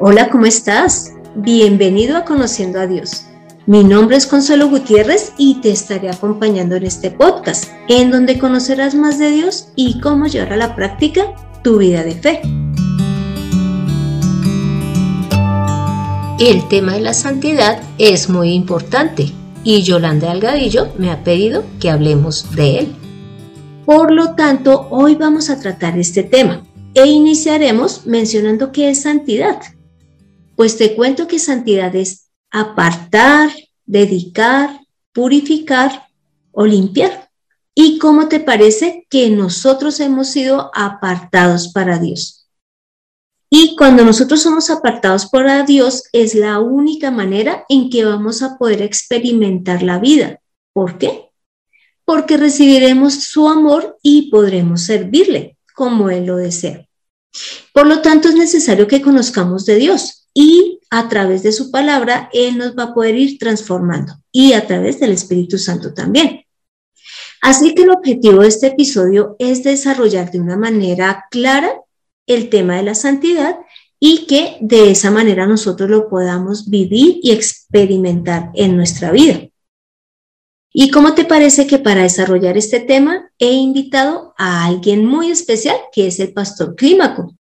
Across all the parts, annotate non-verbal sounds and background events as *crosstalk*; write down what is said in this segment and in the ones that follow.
Hola, ¿cómo estás? Bienvenido a Conociendo a Dios. Mi nombre es Consuelo Gutiérrez y te estaré acompañando en este podcast, en donde conocerás más de Dios y cómo llevar a la práctica tu vida de fe. El tema de la santidad es muy importante y Yolanda Algadillo me ha pedido que hablemos de él. Por lo tanto, hoy vamos a tratar este tema e iniciaremos mencionando qué es santidad. Pues te cuento que santidad es apartar, dedicar, purificar o limpiar. ¿Y cómo te parece que nosotros hemos sido apartados para Dios? Y cuando nosotros somos apartados para Dios es la única manera en que vamos a poder experimentar la vida. ¿Por qué? Porque recibiremos su amor y podremos servirle como Él lo desea. Por lo tanto, es necesario que conozcamos de Dios y a través de su palabra Él nos va a poder ir transformando y a través del Espíritu Santo también. Así que el objetivo de este episodio es desarrollar de una manera clara el tema de la santidad y que de esa manera nosotros lo podamos vivir y experimentar en nuestra vida. ¿Y cómo te parece que para desarrollar este tema he invitado a alguien muy especial que es el pastor Clímaco?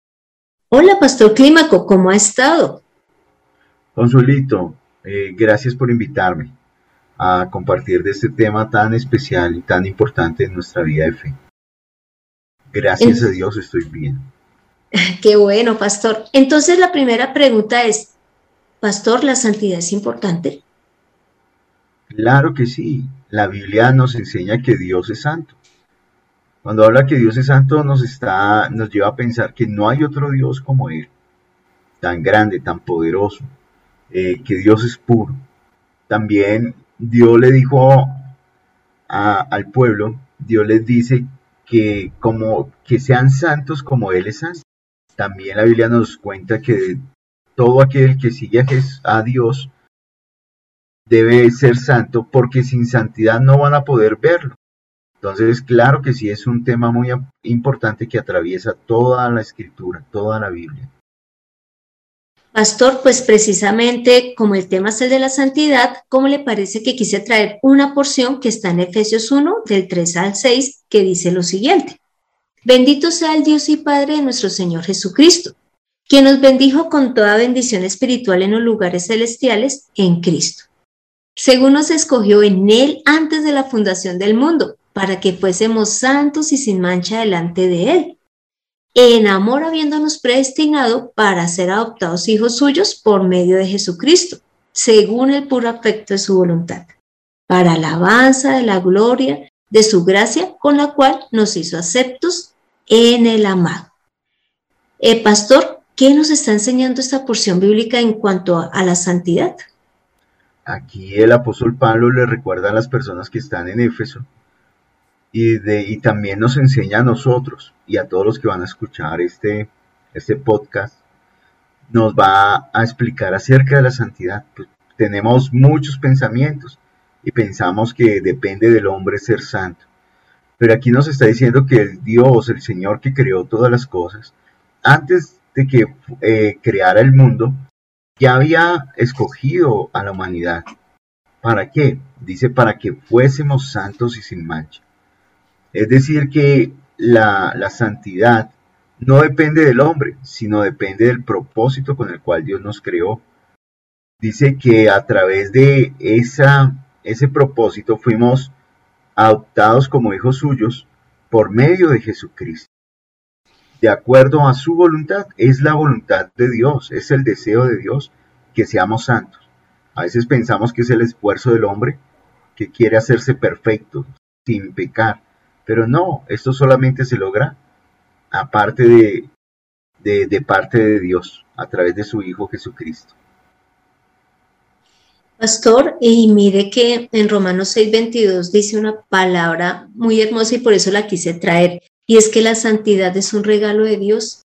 Hola, pastor Clímaco, ¿cómo ha estado? Consuelito, eh, gracias por invitarme a compartir de este tema tan especial y tan importante en nuestra vida de fe. Gracias a Dios estoy bien. *laughs* Qué bueno, pastor. Entonces la primera pregunta es, pastor, ¿la santidad es importante? Claro que sí. La Biblia nos enseña que Dios es santo. Cuando habla que Dios es santo nos está nos lleva a pensar que no hay otro Dios como él, tan grande, tan poderoso, eh, que Dios es puro. También Dios le dijo al pueblo, Dios les dice que como que sean santos como Él es santo. También la Biblia nos cuenta que todo aquel que sigue a Dios debe ser santo porque sin santidad no van a poder verlo. Entonces, claro que sí es un tema muy importante que atraviesa toda la escritura, toda la Biblia. Pastor, pues precisamente como el tema es el de la santidad, ¿cómo le parece que quise traer una porción que está en Efesios 1, del 3 al 6, que dice lo siguiente? Bendito sea el Dios y Padre de nuestro Señor Jesucristo, quien nos bendijo con toda bendición espiritual en los lugares celestiales en Cristo, según nos escogió en Él antes de la fundación del mundo, para que fuésemos santos y sin mancha delante de Él en amor habiéndonos predestinado para ser adoptados hijos suyos por medio de Jesucristo, según el puro afecto de su voluntad, para alabanza de la gloria de su gracia con la cual nos hizo aceptos en el amado. Eh, pastor, ¿qué nos está enseñando esta porción bíblica en cuanto a la santidad? Aquí el apóstol Pablo le recuerda a las personas que están en Éfeso y, también nos enseña a nosotros y a todos los que van a escuchar este, este podcast, nos va a explicar acerca de la santidad. Pues, tenemos muchos pensamientos y pensamos que depende del hombre ser santo. Pero aquí nos está diciendo que el Dios, el Señor que creó todas las cosas, antes de que eh, creara el mundo, ya había escogido a la humanidad. ¿Para qué? Dice, para que fuésemos santos y sin mancha. Es decir, que la, santidad no depende del hombre, sino depende del propósito con el cual Dios nos creó. Dice que a través de esa, ese propósito fuimos adoptados como hijos suyos por medio de Jesucristo. De acuerdo a su voluntad, es la voluntad de Dios, es el deseo de Dios que seamos santos. A veces pensamos que es el esfuerzo del hombre que quiere hacerse perfecto, sin pecar. Pero no, esto solamente se logra aparte de, de, parte de Dios, a través de su Hijo Jesucristo. Pastor, y mire que en Romanos 6:22 dice una palabra muy hermosa y por eso la quise traer, y es que la santidad es un regalo de Dios.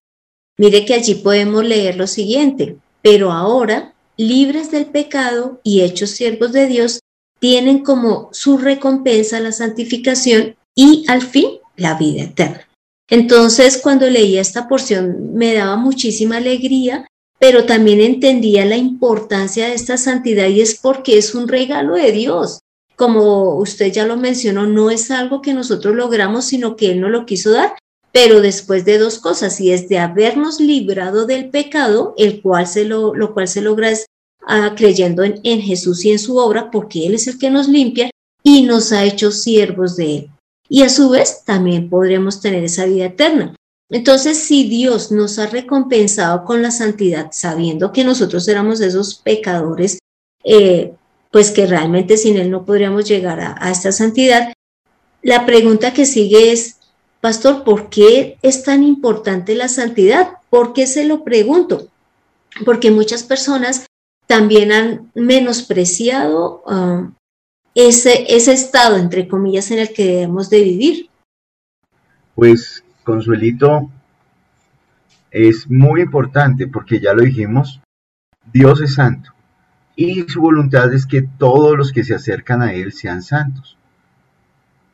Mire que allí podemos leer lo siguiente, pero ahora, libres del pecado y hechos siervos de Dios, tienen como su recompensa la santificación y al fin la vida eterna. Entonces, cuando leía esta porción, me daba muchísima alegría pero también entendía la importancia de esta santidad y es porque es un regalo de Dios. Como usted ya lo mencionó, no es algo que nosotros logramos, sino que Él nos lo quiso dar, pero después de dos cosas, y es de habernos librado del pecado, el cual se lo, lo cual se logra ah, creyendo en, en Jesús y en su obra, porque Él es el que nos limpia y nos ha hecho siervos de Él. Y a su vez también podremos tener esa vida eterna. Entonces, si Dios nos ha recompensado con la santidad, sabiendo que nosotros éramos esos pecadores, eh, pues que realmente sin Él no podríamos llegar a, esta santidad, la pregunta que sigue es, Pastor, ¿por qué es tan importante la santidad? ¿Por qué se lo pregunto? Porque muchas personas también han menospreciado ah, ese, ese estado, entre comillas, en el que debemos de vivir. Pues Consuelito es muy importante porque ya lo dijimos, Dios es santo y su voluntad es que todos los que se acercan a Él sean santos,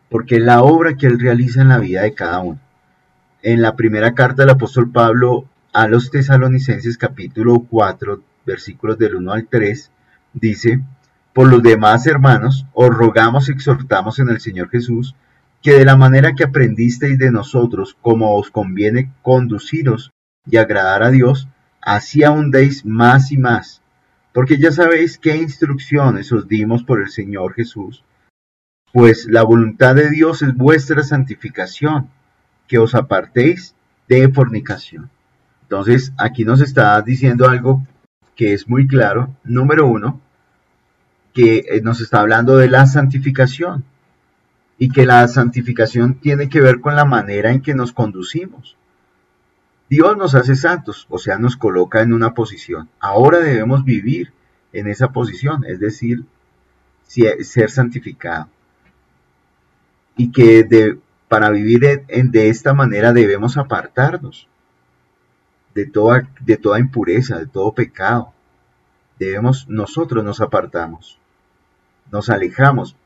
porque es la obra que Él realiza en la vida de cada uno. En la primera carta del apóstol Pablo a los tesalonicenses capítulo 4 versículos del 1 al 3 dice, por los demás hermanos, os rogamos y exhortamos en el Señor Jesús, que de la manera que aprendisteis de nosotros, como os conviene conduciros y agradar a Dios, así ahondéis más y más, porque ya sabéis qué instrucciones os dimos por el Señor Jesús, pues la voluntad de Dios es vuestra santificación, que os apartéis de fornicación. Entonces, aquí nos está diciendo algo que es muy claro. Número uno, que eh, nos está hablando de la santificación y que la santificación tiene que ver con la manera en que nos conducimos. Dios nos hace santos, o sea, nos coloca en una posición. Ahora debemos vivir en esa posición, es decir, ser santificado. Y que para vivir de esta manera debemos apartarnos de toda, de toda impureza, de todo pecado. Debemos, nosotros nos apartamos, nos alejamos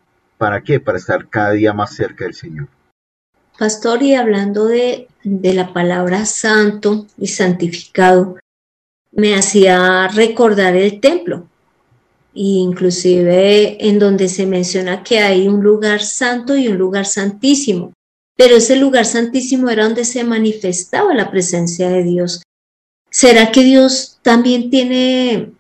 ¿Para qué? Para estar cada día más cerca del Señor. Pastor, y hablando de, la palabra santo y santificado, me hacía recordar el templo, inclusive en donde se menciona que hay un lugar santo y un lugar santísimo, pero ese lugar santísimo era donde se manifestaba la presencia de Dios. ¿Será que Dios también tiene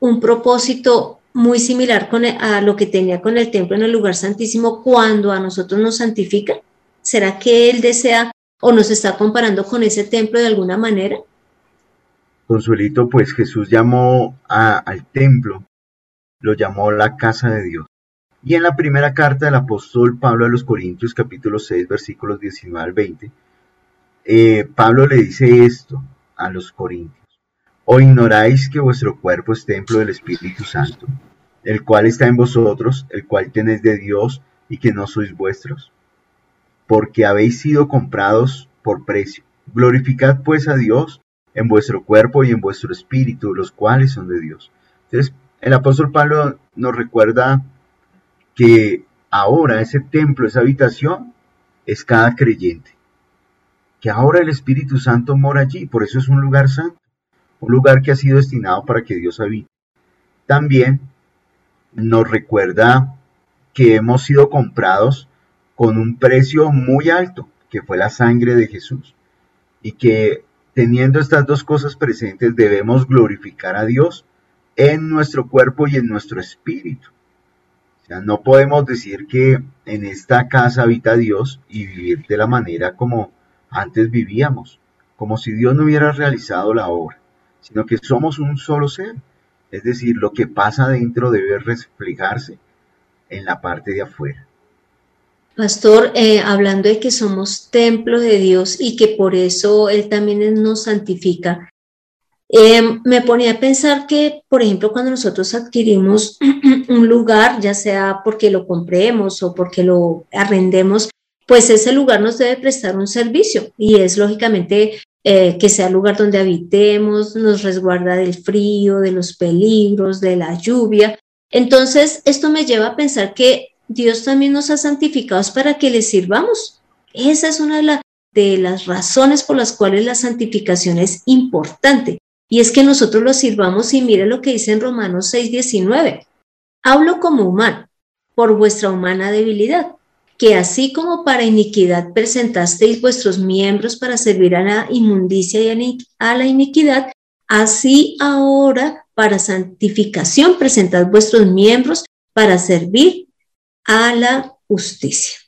un propósito muy similar con a lo que tenía con el templo en el lugar santísimo cuando a nosotros nos santifica? ¿Será que Él desea o nos está comparando con ese templo de alguna manera? Consuelito, pues Jesús llamó al templo, lo llamó la casa de Dios. Y en la primera carta del apóstol Pablo a los Corintios, capítulo 6, versículos 19 al 20, eh, Pablo le dice esto a los Corintios. ¿O ignoráis que vuestro cuerpo es templo del Espíritu Santo, el cual está en vosotros, el cual tenéis de Dios y que no sois vuestros? Porque habéis sido comprados por precio. Glorificad pues a Dios en vuestro cuerpo y en vuestro espíritu, los cuales son de Dios. Entonces, el apóstol Pablo nos recuerda que ahora ese templo, esa habitación, es cada creyente. Que ahora el Espíritu Santo mora allí, por eso es un lugar santo un lugar que ha sido destinado para que Dios habite. También nos recuerda que hemos sido comprados con un precio muy alto, que fue la sangre de Jesús, y que teniendo estas dos cosas presentes debemos glorificar a Dios en nuestro cuerpo y en nuestro espíritu. O sea, no podemos decir que en esta casa habita Dios y vivir de la manera como antes vivíamos, como si Dios no hubiera realizado la obra sino que somos un solo ser. Es decir, lo que pasa dentro debe reflejarse en la parte de afuera. Pastor, eh, hablando de que somos templo de Dios y que por eso Él también nos santifica, eh, me ponía a pensar que, por ejemplo, cuando nosotros adquirimos *clears throat* un lugar, ya sea porque lo compremos o porque lo arrendemos, pues ese lugar nos debe prestar un servicio y es lógicamente eh, que sea el lugar donde habitemos, nos resguarda del frío, de los peligros, de la lluvia. Entonces, esto me lleva a pensar que Dios también nos ha santificado para que le sirvamos. Esa es una de, de las razones por las cuales la santificación es importante. y es que nosotros lo sirvamos y mire lo que dice en Romanos 6:19. Hablo como humano, por vuestra humana debilidad, que así como para iniquidad presentasteis vuestros miembros para servir a la inmundicia y a la iniquidad, así ahora para santificación presentad vuestros miembros para servir a la justicia.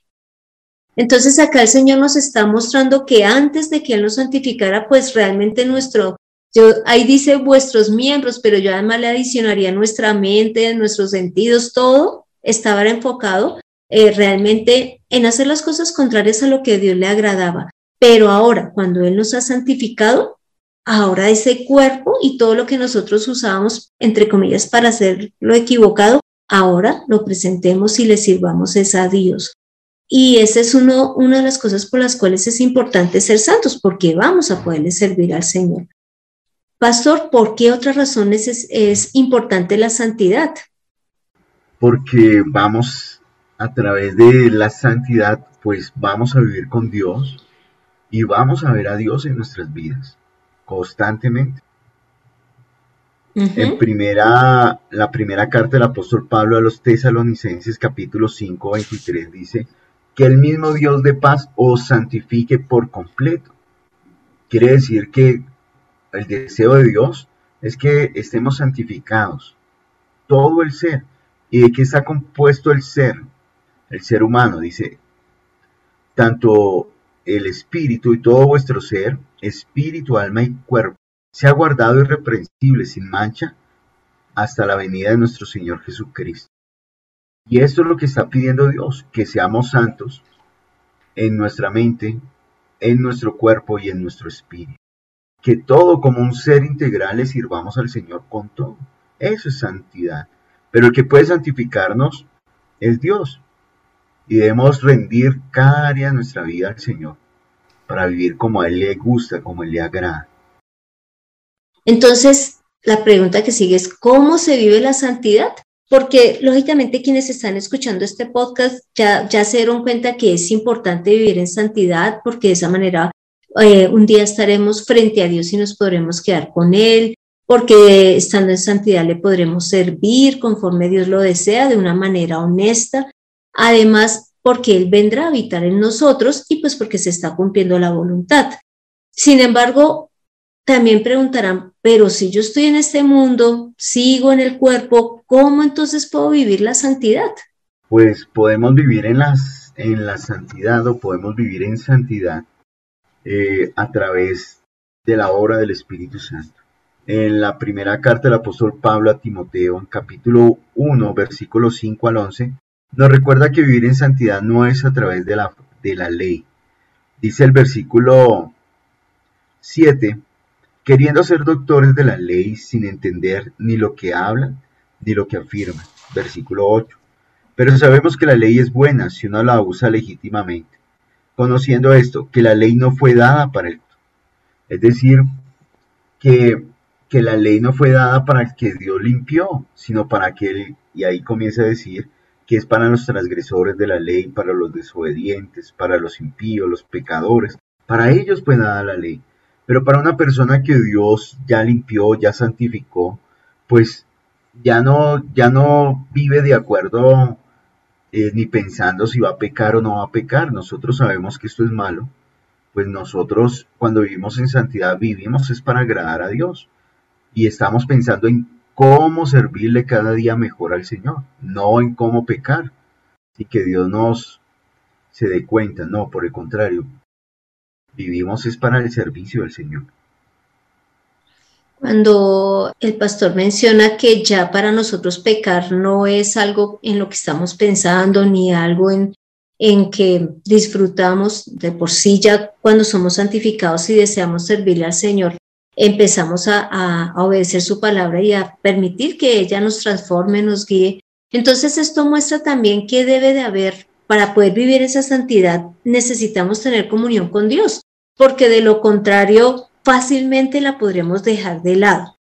Entonces acá el Señor nos está mostrando que antes de que Él nos santificara, pues realmente nuestro, yo, ahí dice vuestros miembros, pero yo además le adicionaría nuestra mente, nuestros sentidos, todo estaba enfocado eh, realmente en hacer las cosas contrarias a lo que Dios le agradaba. Pero ahora, cuando Él nos ha santificado, ahora ese cuerpo y todo lo que nosotros usábamos, entre comillas, para hacer lo equivocado, ahora lo presentemos y le sirvamos es a Dios. Y esa es uno, una de las cosas por las cuales es importante ser santos, porque vamos a poderle servir al Señor. Pastor, ¿por qué otra razón es, es importante la santidad? Porque vamos a través de la santidad, pues vamos a vivir con Dios y vamos a ver a Dios en nuestras vidas constantemente. En primera, la primera carta del apóstol Pablo a los tesalonicenses, capítulo 5, 23, dice, que el mismo Dios de paz os santifique por completo. Quiere decir que el deseo de Dios es que estemos santificados, todo el ser. ¿Y de qué está compuesto el ser? El ser humano, dice, tanto el espíritu y todo vuestro ser, espíritu, alma y cuerpo, sea guardado irreprensible, sin mancha, hasta la venida de nuestro Señor Jesucristo. Y esto es lo que está pidiendo Dios, que seamos santos en nuestra mente, en nuestro cuerpo y en nuestro espíritu. Que todo como un ser integral le sirvamos al Señor con todo. Eso es santidad. Pero el que puede santificarnos es Dios. Y debemos rendir cada área de nuestra vida al Señor para vivir como a Él le gusta, como a Él le agrada. Entonces, la pregunta que sigue es, ¿cómo se vive la santidad? porque lógicamente quienes están escuchando este podcast ya, ya se dieron cuenta que es importante vivir en santidad, porque de esa manera eh, un día estaremos frente a Dios y nos podremos quedar con Él, porque estando en santidad le podremos servir conforme Dios lo desea, de una manera honesta. Además, porque Él vendrá a habitar en nosotros y pues porque se está cumpliendo la voluntad. Sin embargo, también preguntarán, pero si yo estoy en este mundo, sigo en el cuerpo, ¿cómo entonces puedo vivir la santidad? Pues podemos vivir en, las, en la santidad o podemos vivir en santidad eh, a través de la obra del Espíritu Santo. En la primera carta del apóstol Pablo a Timoteo, en capítulo 1, versículos 5 al 11, nos recuerda que vivir en santidad no es a través de la, de la ley. Dice el versículo 7, queriendo ser doctores de la ley sin entender ni lo que hablan ni lo que afirman. Versículo 8. Pero sabemos que la ley es buena si uno la usa legítimamente, conociendo esto, que la ley no fue dada para el... Es decir, que, que la ley no fue dada para el que Dios limpió, sino para aquel, y ahí comienza a decir, que es para los transgresores de la ley, para los desobedientes, para los impíos, los pecadores. Para ellos fue dada la ley pero para una persona que Dios ya limpió, ya santificó, pues ya no, ya no vive de acuerdo eh, ni pensando si va a pecar o no va a pecar. Nosotros sabemos que esto es malo. Pues nosotros cuando vivimos en santidad vivimos es para agradar a Dios. Y estamos pensando en cómo servirle cada día mejor al Señor, no en cómo pecar. Y que Dios nos se dé cuenta, no, por el contrario, Vivimos es para el servicio del Señor. Cuando el pastor menciona que ya para nosotros pecar no es algo en lo que estamos pensando ni algo en, en que disfrutamos de por sí ya cuando somos santificados y deseamos servirle al Señor, empezamos a, obedecer su palabra y a permitir que ella nos transforme, nos guíe. Entonces esto muestra también que debe de haber, para poder vivir esa santidad, necesitamos tener comunión con Dios porque de lo contrario fácilmente la podremos dejar de lado.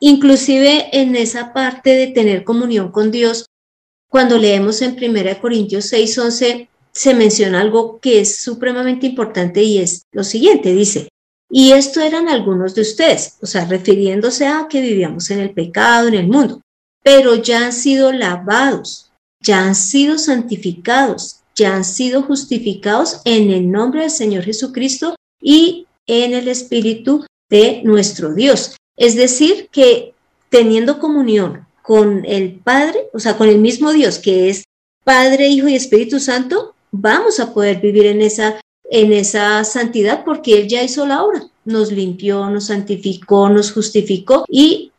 Inclusive en esa parte de tener comunión con Dios, cuando leemos en 1 Corintios 6:11, se menciona algo que es supremamente importante y es lo siguiente, dice, Y esto eran algunos de ustedes, o sea, refiriéndose a que vivíamos en el pecado, en el mundo, pero ya han sido lavados, ya han sido santificados, ya han sido justificados en el nombre del Señor Jesucristo y en el Espíritu de nuestro Dios. Es decir, que teniendo comunión con el Padre, o sea, con el mismo Dios que es Padre, Hijo y Espíritu Santo, vamos a poder vivir en esa en esa santidad porque Él ya hizo la obra, nos limpió, nos santificó, nos justificó y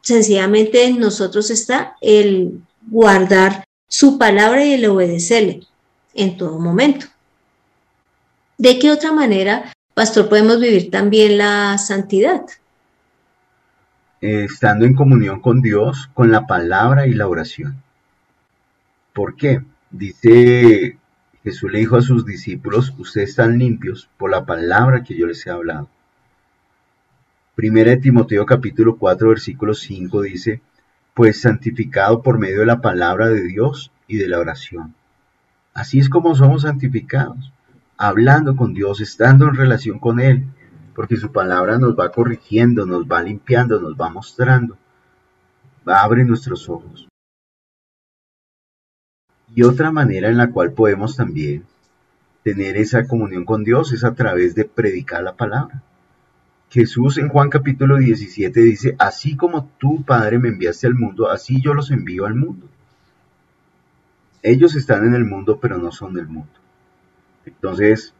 sencillamente en nosotros está el guardar su palabra y el obedecerle en todo momento. ¿De qué otra manera, pastor, podemos vivir también la santidad? Eh, estando en comunión con Dios, con la palabra y la oración. ¿Por qué? Dice Jesús le dijo a sus discípulos, ustedes están limpios por la palabra que yo les he hablado. Primera Timoteo capítulo 4 versículo 5 dice, pues santificado por medio de la palabra de Dios y de la oración. Así es como somos santificados, hablando con Dios, estando en relación con Él, porque su palabra nos va corrigiendo, nos va limpiando, nos va mostrando, abre nuestros ojos. Y otra manera en la cual podemos también tener esa comunión con Dios es a través de predicar la palabra. Jesús en Juan capítulo 17 dice, así como tú, Padre, me enviaste al mundo, así yo los envío al mundo. Ellos están en el mundo, pero no son del mundo. Entonces,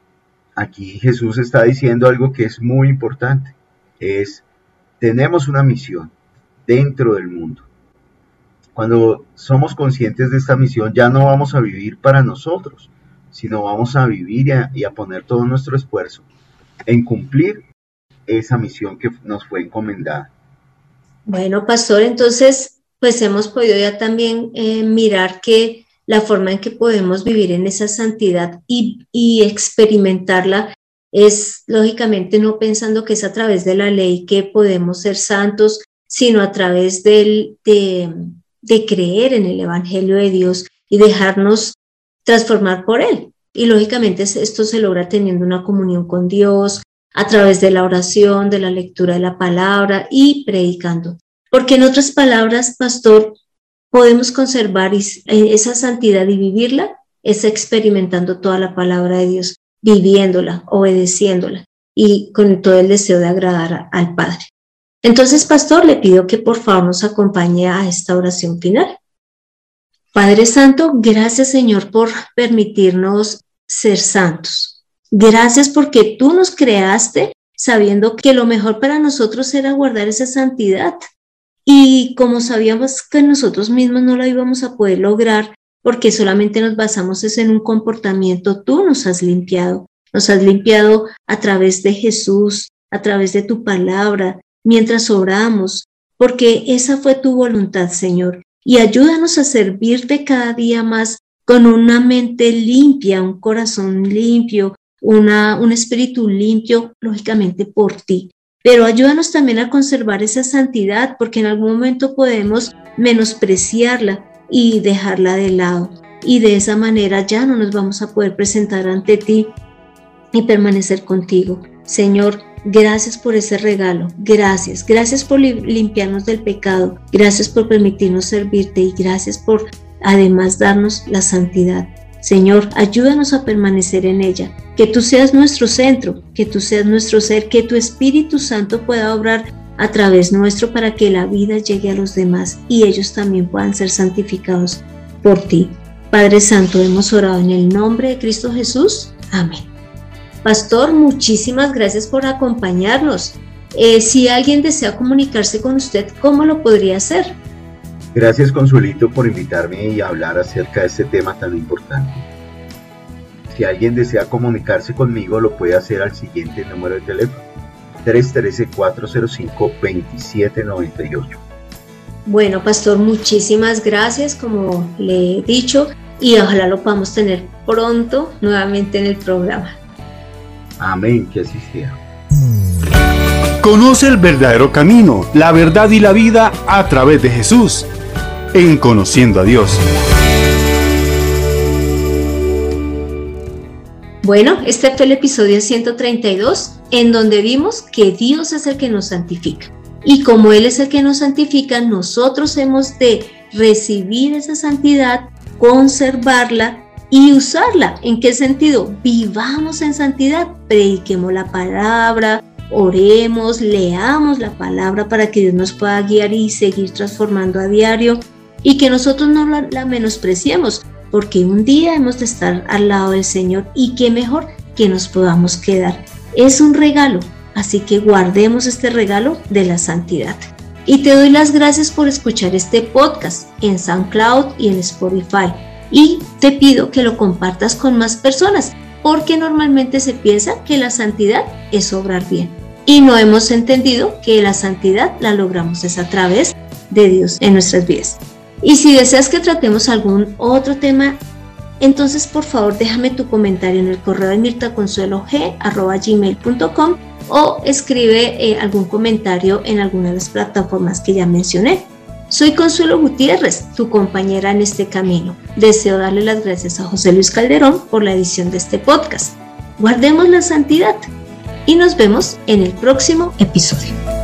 aquí Jesús está diciendo algo que es muy importante. Es, tenemos una misión dentro del mundo. Cuando somos conscientes de esta misión, ya no vamos a vivir para nosotros, sino vamos a vivir y a, poner todo nuestro esfuerzo en cumplir esa misión que nos fue encomendada. Bueno, pastor, entonces, pues hemos podido ya también eh, mirar que la forma en que podemos vivir en esa santidad y, y, experimentarla es lógicamente no pensando que es a través de la ley que podemos ser santos, sino a través del, de, de creer en el Evangelio de Dios y dejarnos transformar por Él. Y lógicamente esto se logra teniendo una comunión con Dios a través de la oración, de la lectura de la palabra y predicando. Porque en otras palabras, pastor, podemos conservar eh, esa santidad y vivirla es experimentando toda la palabra de Dios, viviéndola, obedeciéndola y con todo el deseo de agradar al Padre. Entonces, pastor, le pido que por favor nos acompañe a esta oración final. Padre Santo, gracias Señor por permitirnos ser santos. Gracias porque tú nos creaste sabiendo que lo mejor para nosotros era guardar esa santidad. Y como sabíamos que nosotros mismos no la íbamos a poder lograr porque solamente nos basamos en un comportamiento, tú nos has limpiado. Nos has limpiado a través de Jesús, a través de tu palabra, mientras oramos, porque esa fue tu voluntad, Señor. Y ayúdanos a servirte cada día más con una mente limpia, un corazón limpio, una, un espíritu limpio, lógicamente por ti. Pero ayúdanos también a conservar esa santidad, porque en algún momento podemos menospreciarla y dejarla de lado. Y de esa manera ya no nos vamos a poder presentar ante ti y permanecer contigo. Señor, Gracias por ese regalo. Gracias. Gracias por limpiarnos del pecado. Gracias por permitirnos servirte y gracias por además darnos la santidad. Señor, ayúdanos a permanecer en ella. Que tú seas nuestro centro, que tú seas nuestro ser, que tu Espíritu Santo pueda obrar a través nuestro para que la vida llegue a los demás y ellos también puedan ser santificados por ti. Padre Santo, hemos orado en el nombre de Cristo Jesús. Amén. Pastor, muchísimas gracias por acompañarnos. Eh, si alguien desea comunicarse con usted, ¿cómo lo podría hacer? Gracias, Consuelito, por invitarme y hablar acerca de este tema tan importante. Si alguien desea comunicarse conmigo, lo puede hacer al siguiente número de teléfono, 313-405-2798. Bueno, Pastor, muchísimas gracias, como le he dicho, y ojalá lo podamos tener pronto nuevamente en el programa. Amén, que así sea. Conoce el verdadero camino, la verdad y la vida a través de Jesús, en Conociendo a Dios. Bueno, este fue el episodio 132 en donde vimos que Dios es el que nos santifica. Y como Él es el que nos santifica, nosotros hemos de recibir esa santidad, conservarla y usarla. ¿En qué sentido? Vivamos en santidad, prediquemos la palabra, oremos, leamos la palabra para que Dios nos pueda guiar y seguir transformando a diario y que nosotros no la, menospreciemos, porque un día hemos de estar al lado del Señor y qué mejor que nos podamos quedar. Es un regalo, así que guardemos este regalo de la santidad. Y te doy las gracias por escuchar este podcast en SoundCloud y en Spotify. Y te pido que lo compartas con más personas, porque normalmente se piensa que la santidad es obrar bien. Y no hemos entendido que la santidad la logramos es a través de Dios en nuestras vidas. Y si deseas que tratemos algún otro tema, entonces por favor déjame tu comentario en el correo de mirtaconsuelog.gmail.com o escribe eh, algún comentario en alguna de las plataformas que ya mencioné. Soy Consuelo Gutiérrez, tu compañera en este camino. Deseo darle las gracias a José Luis Calderón por la edición de este podcast. Guardemos la santidad y nos vemos en el próximo episodio.